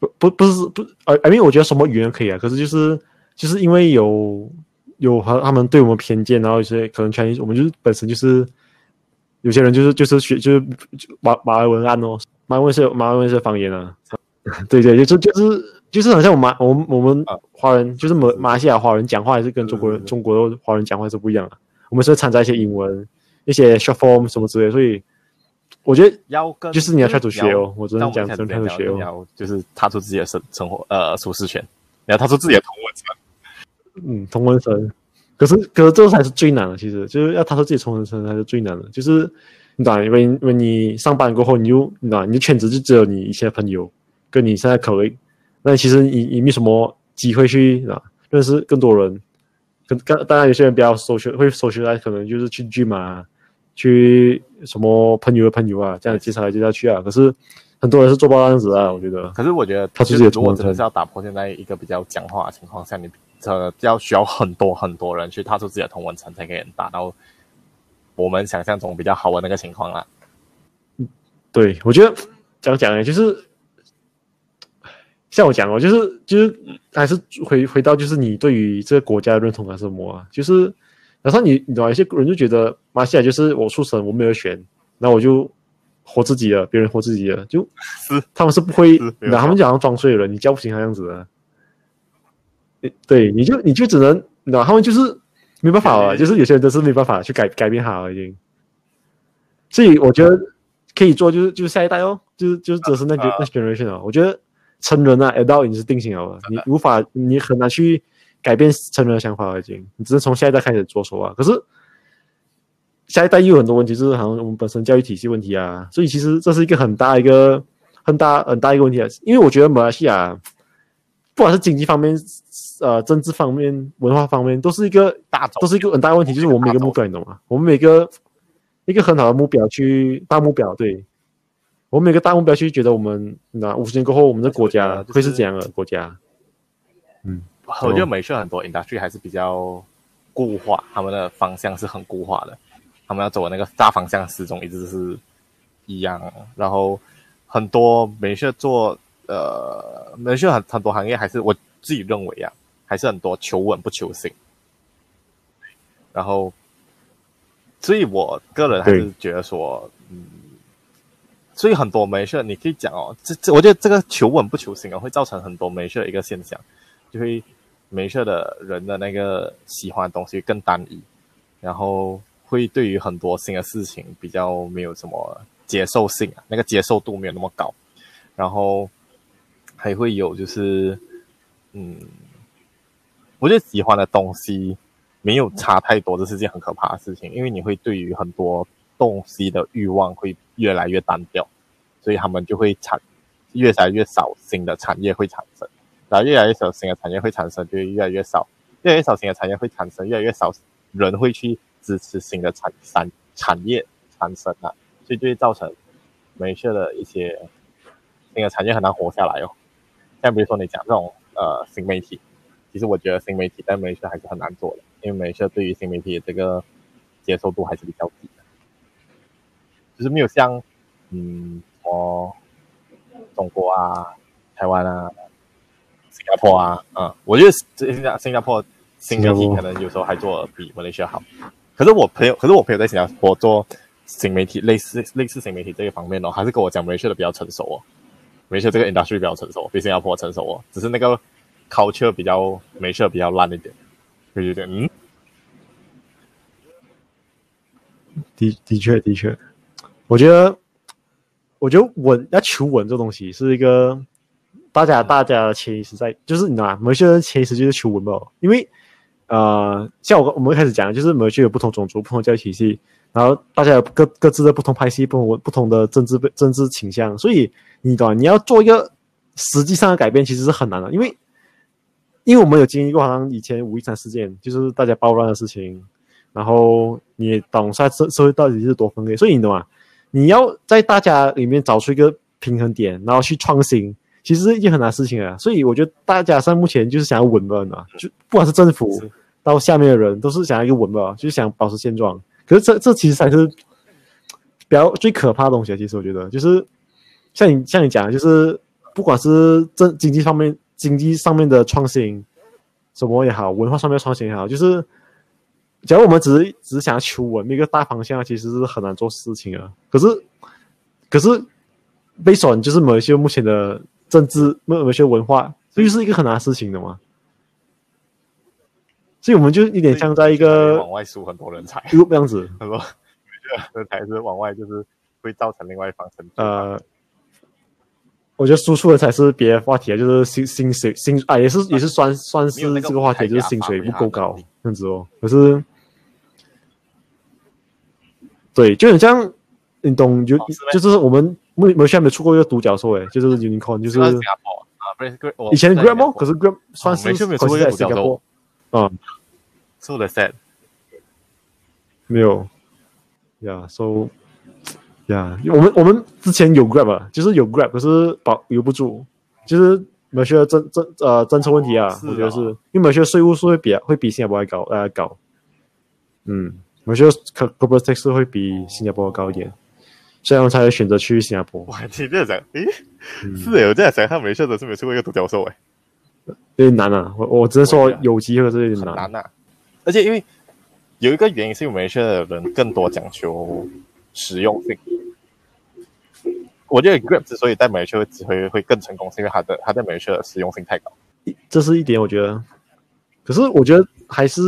不不不是不，呃，因为我觉得什么语言可以啊，可是就是就是因为有有和他们对我们偏见，然后一些可能全我们就是本身就是有些人就是就是学就是马马来文案哦，马来文是马来文是方言啊，对对，就就是。就是好像我们我们我们华人，就是马马来西亚华人讲话，还是跟中国人中国的华人讲话是不一样的。我们是会掺杂一些英文，一些 short form 什么之类的，所以我觉得要跟就是你要开始学哦。我昨天讲，真的开始学哦，就是踏出自己的生生活呃舒适圈，然后踏出自己的同文层。嗯，同文层。可是可是这才是最难的，其实就是要踏出自己同文层才是最难的。就是你懂，因为因为你上班过后，你就你懂，你的圈子就只有你一些朋友，跟你现在口味。那其实你你没什么机会去啊认识更多人，跟当当然有些人比较 social 会 social 可能就是去 gym 啊，去什么朋友的朋友啊，这样介绍来介绍去啊。可是很多人是做不到这样子啊，我觉得。可是我觉得，他就是如果真的是要打破现在一个比较僵化的情况下，你呃要需要很多很多人去踏出自己的同文层，才可以达到我们想象中比较好的那个情况啊。对，我觉得。讲讲呢？就是像我讲哦，就是就是还是回回到就是你对于这个国家的认同感是什么啊？就是然后你你懂吗？有些人就觉得马来西亚就是我出生我没有选，那我就活自己的，别人活自己的，就是他们是不会，那他们讲装睡了，你叫不醒他样子的。对，你就你就只能，然后他们就是没办法了，就是有些人都是没办法去改改变他了已经。所以我觉得可以做，就是就是下一代哦，就是就是只是那 generation 哦。我觉得成人啊，adult 已经是定型了，你无法，你很难去改变成人的想法了已经，你只能从下一代开始着手啊。可是下一代又有很多问题，就是好像我们本身教育体系问题啊，所以其实这是一个很大一个很大很大一个问题啊。因为我觉得马来西亚不管是经济方面，呃，政治方面、文化方面，都是一个大，都是一个很大的问题，就是我们每个目标，你懂吗？我们每个。一个很好的目标去大目标，对我们每个大目标去觉得我们那五十年过后我们的国家会是怎样的国家？嗯，我觉得美式很多 industry 还是比较固化，他们的方向是很固化的，他们要走的那个大方向始终一直是一样。然后很多美式做呃美式很很多行业还是我自己认为啊，还是很多求稳不求新。然后。所以，我个人还是觉得说，嗯，所以很多没事，你可以讲哦，这这，我觉得这个求稳不求新啊，会造成很多没事的一个现象，就会没事的人的那个喜欢的东西更单一，然后会对于很多新的事情比较没有什么接受性啊，那个接受度没有那么高，然后还会有就是，嗯，我觉得喜欢的东西。没有差太多，这是件很可怕的事情，因为你会对于很多东西的欲望会越来越单调，所以他们就会产越来越少新的产业会产生，然后越来越少新的产业会产生，就越来越少，越来越少新的产业会产生，越来越少人会去支持新的产产产业产生啊，所以就会造成马来西亚的一些新的产业很难活下来哦，像比如说你讲这种呃新媒体。其实我觉得新媒体在美社还是很难做的，因为美社对于新媒体的这个接受度还是比较低，就是没有像嗯哦中国啊、台湾啊、新加坡啊，嗯，我觉得新加新加坡新媒体可能有时候还做得比马来西亚好。可是我朋友，可是我朋友在新加坡做新媒体，类似类似新媒体这个方面哦，还是跟我讲马来西亚的比较成熟哦，马来西亚这个 industry 比较成熟，比新加坡成熟哦，只是那个。culture 比较没事，比较烂一点，就有点嗯。的的确的确，我觉得，我觉得稳要求稳这东西是一个大家大家的潜意识在，就是你知道吗？某些人潜意识就是求稳嘛，因为呃，像我我们一开始讲，就是某些有不同种族、不同教育体系，然后大家有各各自的不同派系、不同不同的政治政治倾向，所以你懂吗？你要做一个实际上的改变，其实是很难的，因为。因为我们有经历过，好像以前五一三事件，就是大家暴乱的事情，然后你懂下社社会到底是多分裂，所以你懂吗？你要在大家里面找出一个平衡点，然后去创新，其实是一件很难的事情啊。所以我觉得大家现在目前就是想要稳稳啊，就不管是政府到下面的人，都是想要一个稳吧，就是想保持现状。可是这这其实才是比较最可怕的东西啊。其实我觉得，就是像你像你讲的，就是不管是政经济方面。经济上面的创新，什么也好，文化上面的创新也好，就是，假如我们只是只是想要求稳一个大方向，其实是很难做事情啊。可是，可是，被选就是某一些目前的政治，某一些文化，这就是一个很难事情的嘛。所以，我们就一点像在一个往外输很多人才，这样子，很多人才是往外，就是会造成另外一方生呃。我觉得输出的才是别的话题啊，就是薪薪水薪啊，也是也是算算是这个话题，就是薪水不够高这样子哦。可是，对，就很像你懂就就是我们没没下没出过一个独角兽诶，就是 Unicorn，就是以前哦，可是 Grab 算是没出过独角兽。啊，so sad，没有，Yeah，so。呀，yeah, 我们我们之前有 Grab 啊，就是有 Grab，可是保留不住，就是某些政政呃政策问题啊，哦、我觉得是，因为某些税务是会比会比新加坡还高呃高，嗯，某些 corporate tax 会比新加坡高一点，所以他们才会选择去新加坡。哇，你这样讲，诶，嗯、是诶，我这样想，他们马来都是没有出过一个独角兽诶，有点难啊。我我只能说有机会是有点难，难啊。而且因为有一个原因是，因为马来西亚的人更多讲求实用性。我觉得 Grab 之所以在马来西亚只会会更成功，是因为它的它在马来西亚的实用性太高。这是一点，我觉得。可是我觉得还是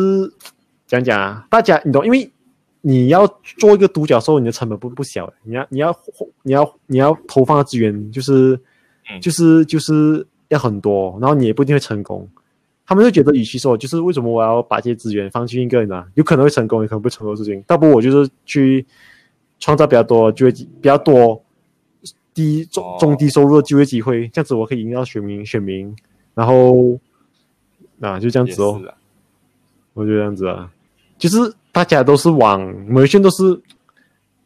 讲讲啊，大家你懂，因为你要做一个独角兽，你的成本不不小。你要你要你要你要投放的资源就是、嗯、就是就是要很多，然后你也不一定会成功。他们就觉得，与其说就是为什么我要把这些资源放进一个人呢？有可能会成功，也可能不成功的事情。倒不如我就是去创造比较多就业比较多。低中中低收入的就业机会，这样子我可以赢到选民选民，然后啊就这样子哦，我就这样子啊，就是大家都是往每线都是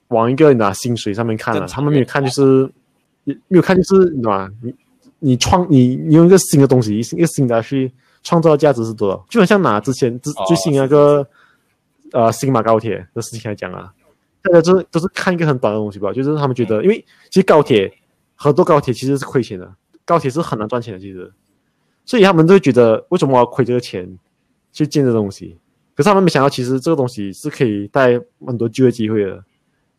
往一个拿薪水上面看的，他们没有看就是没有看就是对吧？你你创你你用一个新的东西，一个新的去创造价值是多少？就很像拿之前最最新那个呃新马高铁的事情来讲啊。大家都是都是看一个很短的东西吧，就是他们觉得，因为其实高铁很多高铁其实是亏钱的，高铁是很难赚钱的，其实，所以他们都会觉得为什么我要亏这个钱去建这东西？可是他们没想到，其实这个东西是可以带很多就业机会的，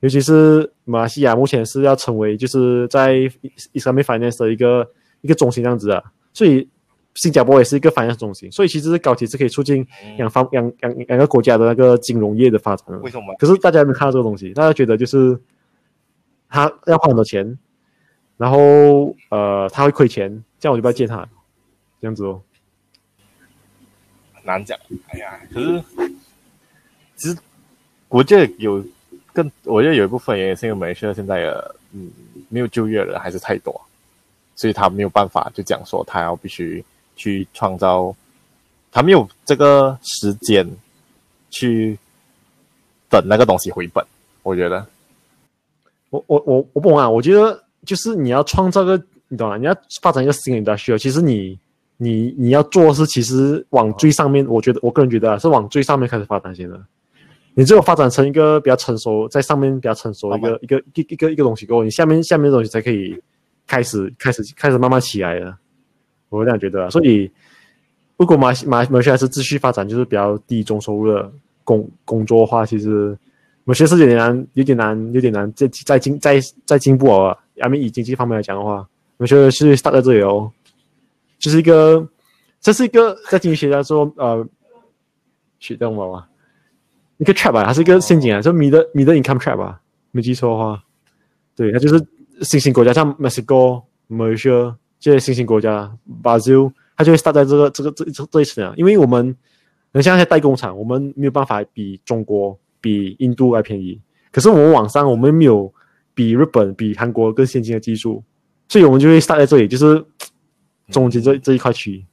尤其是马来西亚目前是要成为就是在 Islamic Finance 的一个一个中心这样子啊，所以。新加坡也是一个发展中心，所以其实高铁是可以促进两方两两两个国家的那个金融业的发展的。为什么？可是大家没有看到这个东西，大家觉得就是他要花很多钱，然后呃他会亏钱，这样我就不要借他，这样子哦。难讲，哎呀，可是其实我觉得有更，我觉得有一部分原因是因为马来西亚现在的嗯没有就业的人还是太多，所以他没有办法就讲说他要必须。去创造，他没有这个时间去等那个东西回本。我觉得，我我我我不懂啊。我觉得就是你要创造个，你懂吗？你要发展一个新的 industry，其实你你你要做的是，其实往最上面，我觉得我个人觉得啊，是往最上面开始发展先的。你只有发展成一个比较成熟，在上面比较成熟的一个一个一个一个一个东西过后，你下面下面的东西才可以开始开始开始慢慢起来的。我这样觉得、啊，所以如果马马马来西亚是继续发展，就是比较低中收入的工工作的话，其实某些是有点难，有点难，有点难再再进再再进步哦。I mean 以经济方面来讲的话，我觉得是 start 在这里哦，就是一个这是一个在经济学家说呃，学懂了吗？一个 trap 啊，它是一个陷阱啊，就 middle middle income trap 啊，没记错的话，对，它就是新兴国家，像墨西哥、马来西亚。这些新兴国家，巴西，它就会 start 在这个这个这这这一层啊，因为我们，很像那些代工厂，我们没有办法比中国、比印度还便宜。可是我们网上，我们没有比日本、比韩国更先进的技术，所以我们就会 start 在这里，就是中间这这一块区域，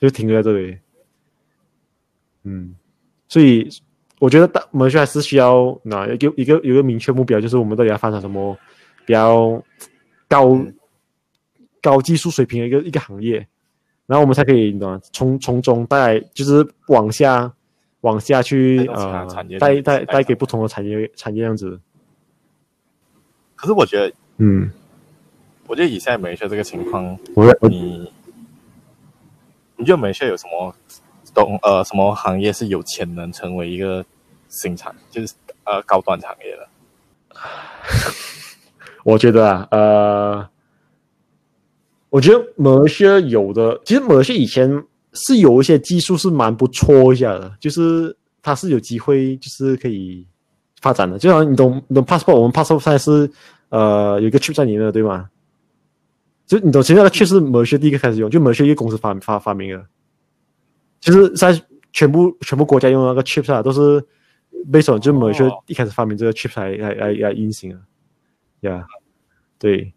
就停留在这里。嗯，所以我觉得大我们还是需要那一个一个有一个明确目标，就是我们到底要发展什么比较高。高技术水平的一个一个行业，然后我们才可以，你懂吗？从从中带，就是往下往下去呃，带带带给不同的产业产业样子。可是我觉得，嗯，我觉得以现在美学这个情况，我你你觉得美学有什么懂呃什么行业是有潜能成为一个新产，就是呃高端产业的？我觉得啊，呃。我觉得某些有的，其实某些以前是有一些技术是蛮不错一下的，就是它是有机会，就是可以发展的。就像你懂，你懂 passport，我们 passport 现在是呃有一个 chip 在里面的，对吗？就你懂，其实那个 chip 是某些第一个开始用，就某些一个公司发发发明的。其实在全部全部国家用那个 chip 啊，都是 based on 就某些一开始发明这个 chip 来来来来运行的，呀、yeah，对。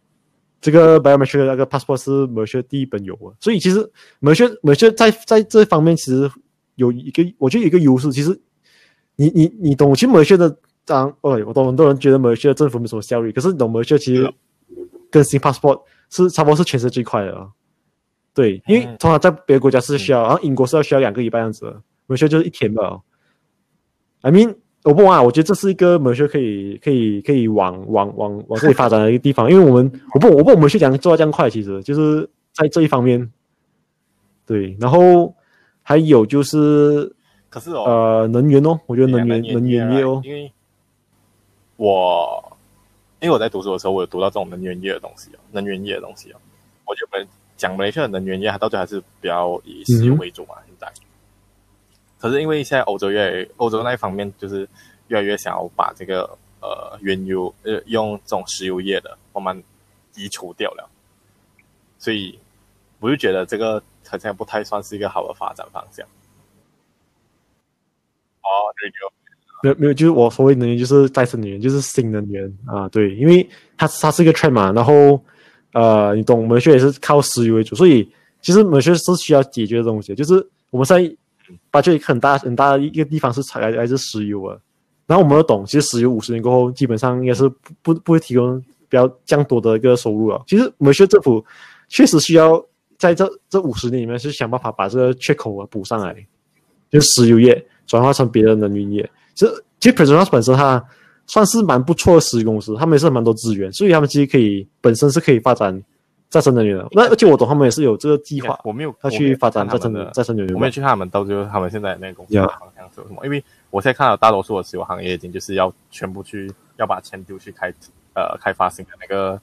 这个 biometric 那个 passport 是马来西亚第一本有的，所以其实马来西亚马来西亚在在这方面其实有一个，我觉得有一个优势。其实你你你懂，其实马来西亚的当，哦，我懂很多人觉得马来西亚政府没什么效率，可是你懂马来西亚其实更新 passport 是差不多是全世界最快的啊。对，因为通常在别的国家是需要，然后英国是要需要两个礼拜样子的，马来西亚就是一天吧。I mean。我不啊，我觉得这是一个美学可以可以可以往往往往这里发展的一个地方，因为我们我不我不我们去讲做到这样快，其实就是在这一方面，对，然后还有就是，可是哦，呃，能源哦，我觉得能源能源业哦，因为我因为我在读书的时候，我有读到这种能源业的东西哦，能源业的东西哦，我觉得讲美学的能源业，它到最后还是比较以石油为主嘛，可是因为现在欧洲越来欧洲那一方面就是越来越想要把这个呃原油呃用这种石油业的慢慢移除掉了，所以我就觉得这个好像不太算是一个好的发展方向。哦，没有没有，就是我所谓能源就是再生能源，就是新能源啊，对，因为它它是一个 trend 嘛，然后呃，你懂，美学也是靠石油为主，所以其实美学是需要解决的东西，就是我们在。把这很大很大的一个地方是采来来自石油啊，然后我们都懂，其实石油五十年过后，基本上应该是不不会提供比较这样多的一个收入啊。其实马来西亚政府确实需要在这这五十年里面是想办法把这个缺口啊补上来，就是石油业转化成别的能源业。其实其实 Petronas 本身它算是蛮不错的石油公司，他们也是蛮多资源，所以他们其实可以本身是可以发展。再生能源的，那而且我懂他们也是有这个计划，我没有他去发展再生的再生能源。我没有去看他们，到最后他们现在那个公司的方向是什么因为我现在看到大多数的石油行业已经就是要全部去要把钱丢去开呃开发新的那个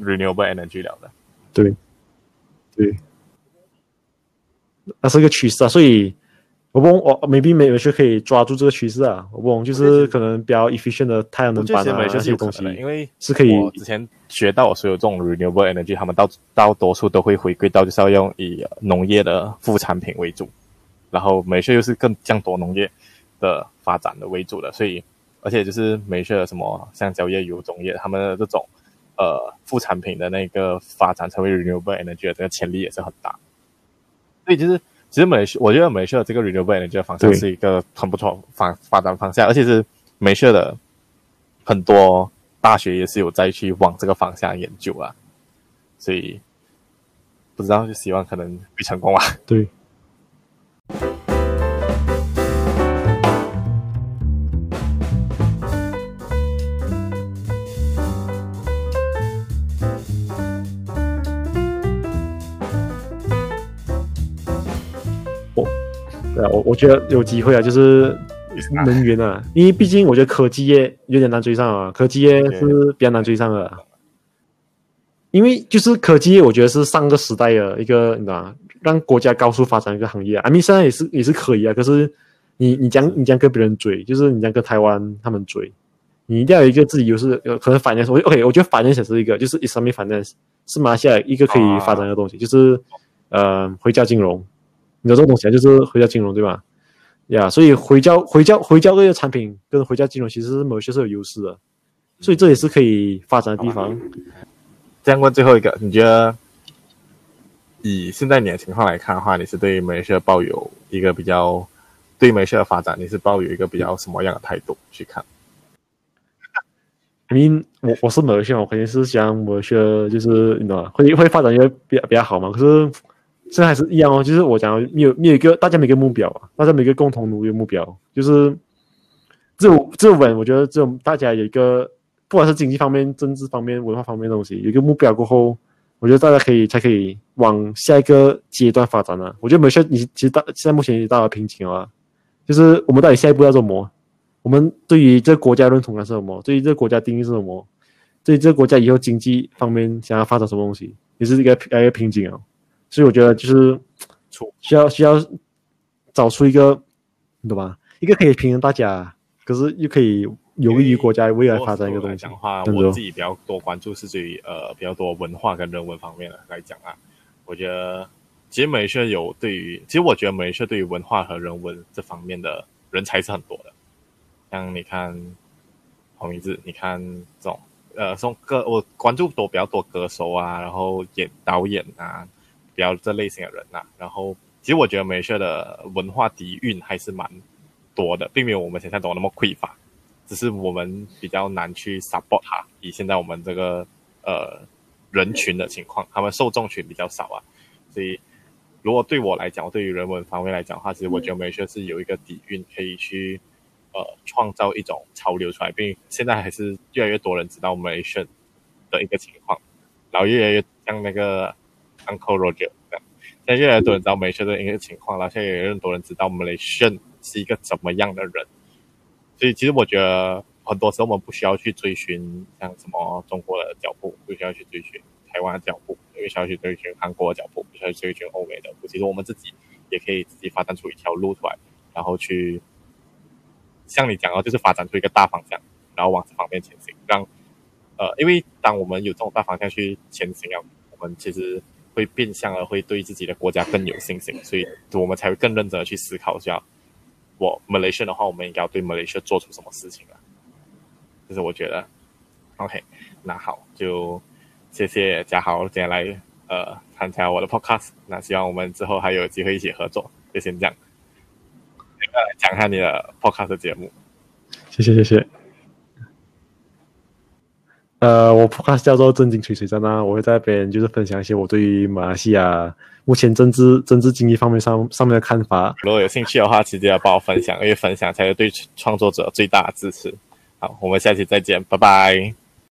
renewable energy 了的。对，对，那是一个趋势啊，所以。我不，我 maybe 美美学可以抓住这个趋势啊。我不，就是可能比较 efficient 的太阳能板啊这些东西，因为是可以。我之前学到所有这种 renewable energy，他们到到多数都会回归到就是要用以农业的副产品为主，然后美学又是更降多农业的发展的为主的，所以而且就是美学的什么橡胶业、油棕业，他们的这种呃副产品的那个发展成为 renewable energy 的这个潜力也是很大，所以就是。其实美，我觉得美社这个 renewable energy 方向是一个很不错发发展方向，而且是美社的很多大学也是有在去往这个方向研究啊，所以不知道就希望可能会成功啊。对。对啊，我我觉得有机会啊，就是能源啊，因为毕竟我觉得科技业有点难追上啊，科技业是比较难追上的，因为就是科技业，我觉得是上个时代的一个，你知道吗？让国家高速发展一个行业啊。I mean 现在也是也是可以啊，可是你你将你将跟别人追，就是你将跟台湾他们追，你一定要有一个自己优势，有可能 finance。我 OK，我觉得 finance 是一个，就是 Islamic finance 是马来西亚一个可以发展的东西，就是呃回家金融。你的这种东西啊，就是回家金融，对吧？呀、yeah，所以回教回教回教这些产品跟回教金融其实是某些是有优势的，所以这也是可以发展的地方。这样问最后一个，你觉得以现在你的情况来看的话，你是对于马来西亚抱有一个比较对马来西亚的发展，你是抱有一个比较什么样的态度去看？因为我我是马来西亚，我肯定是想马来西亚就是你知道吗？会会发展一个比较比较好嘛。可是。这还是一样哦，就是我讲，你有你有一个大家每个目标啊，大家每个共同努力的目标，就是这这稳，我觉得这种大家有一个，不管是经济方面、政治方面、文化方面的东西，有一个目标过后，我觉得大家可以才可以往下一个阶段发展啊。我觉得没事你其实到现在目前已经到了瓶颈了，就是我们到底下一步要做什么？我们对于这个国家认同感是什么？对于这个国家定义是什么？对于这个国家以后经济方面想要发展什么东西，也是一个一个瓶颈啊。所以我觉得就是需要需要找出一个，你懂吧？一个可以平衡大家，可是又可以有利于国家未来发展一个东西。讲话，我自己比较多关注是对于呃比较多文化跟人文方面的来讲啊。我觉得其实马来西亚有对于，其实我觉得马来西亚对于文化和人文这方面的人才是很多的。像你看黄明志，你看这种呃，从歌我关注多比较多歌手啊，然后演导演啊。比较这类型的人呐、啊，然后其实我觉得马来西亚的文化底蕴还是蛮多的，并没有我们想象中那么匮乏，只是我们比较难去 support 它。以现在我们这个呃人群的情况，他们受众群比较少啊，所以如果对我来讲，对于人文方面来讲的话，其实我觉得马来西亚是有一个底蕴可以去呃创造一种潮流出来，并现在还是越来越多人知道 Malaysia 的一个情况，然后越来越像那个 Uncle Roger 这样，现在越来越多人知道 Malaysia 的一个情况，然后现在也有很多人知道 Malaysia 是一个怎么样的人，所以其实我觉得很多时候我们不需要去追寻像什么中国的脚步，不需要去追寻台湾的脚步，不需要去追寻韩国的脚步，不需要去追寻欧美的步，其实我们自己。也可以自己发展出一条路出来，然后去像你讲的，就是发展出一个大方向，然后往这方面前行。让呃，因为当我们有这种大方向去前行啊，我们其实会变相的会对自己的国家更有信心，所以我们才会更认真的去思考一下，我 Malaysia 的话，我们应该要对 Malaysia 做出什么事情啊？就是我觉得，OK，那好，就谢谢家豪今天来。呃，参加我的 podcast，那希望我们之后还有机会一起合作，就先这样。现在来讲一下你的 podcast 节目。谢谢谢谢。呃，我怕是叫做正经吹水站啊，我会在那边就是分享一些我对于马来西亚目前政治政治经济方面上上面的看法。如果有兴趣的话，直接要帮我分享，因为分享才是对创作者最大的支持。好，我们下期再见，拜拜。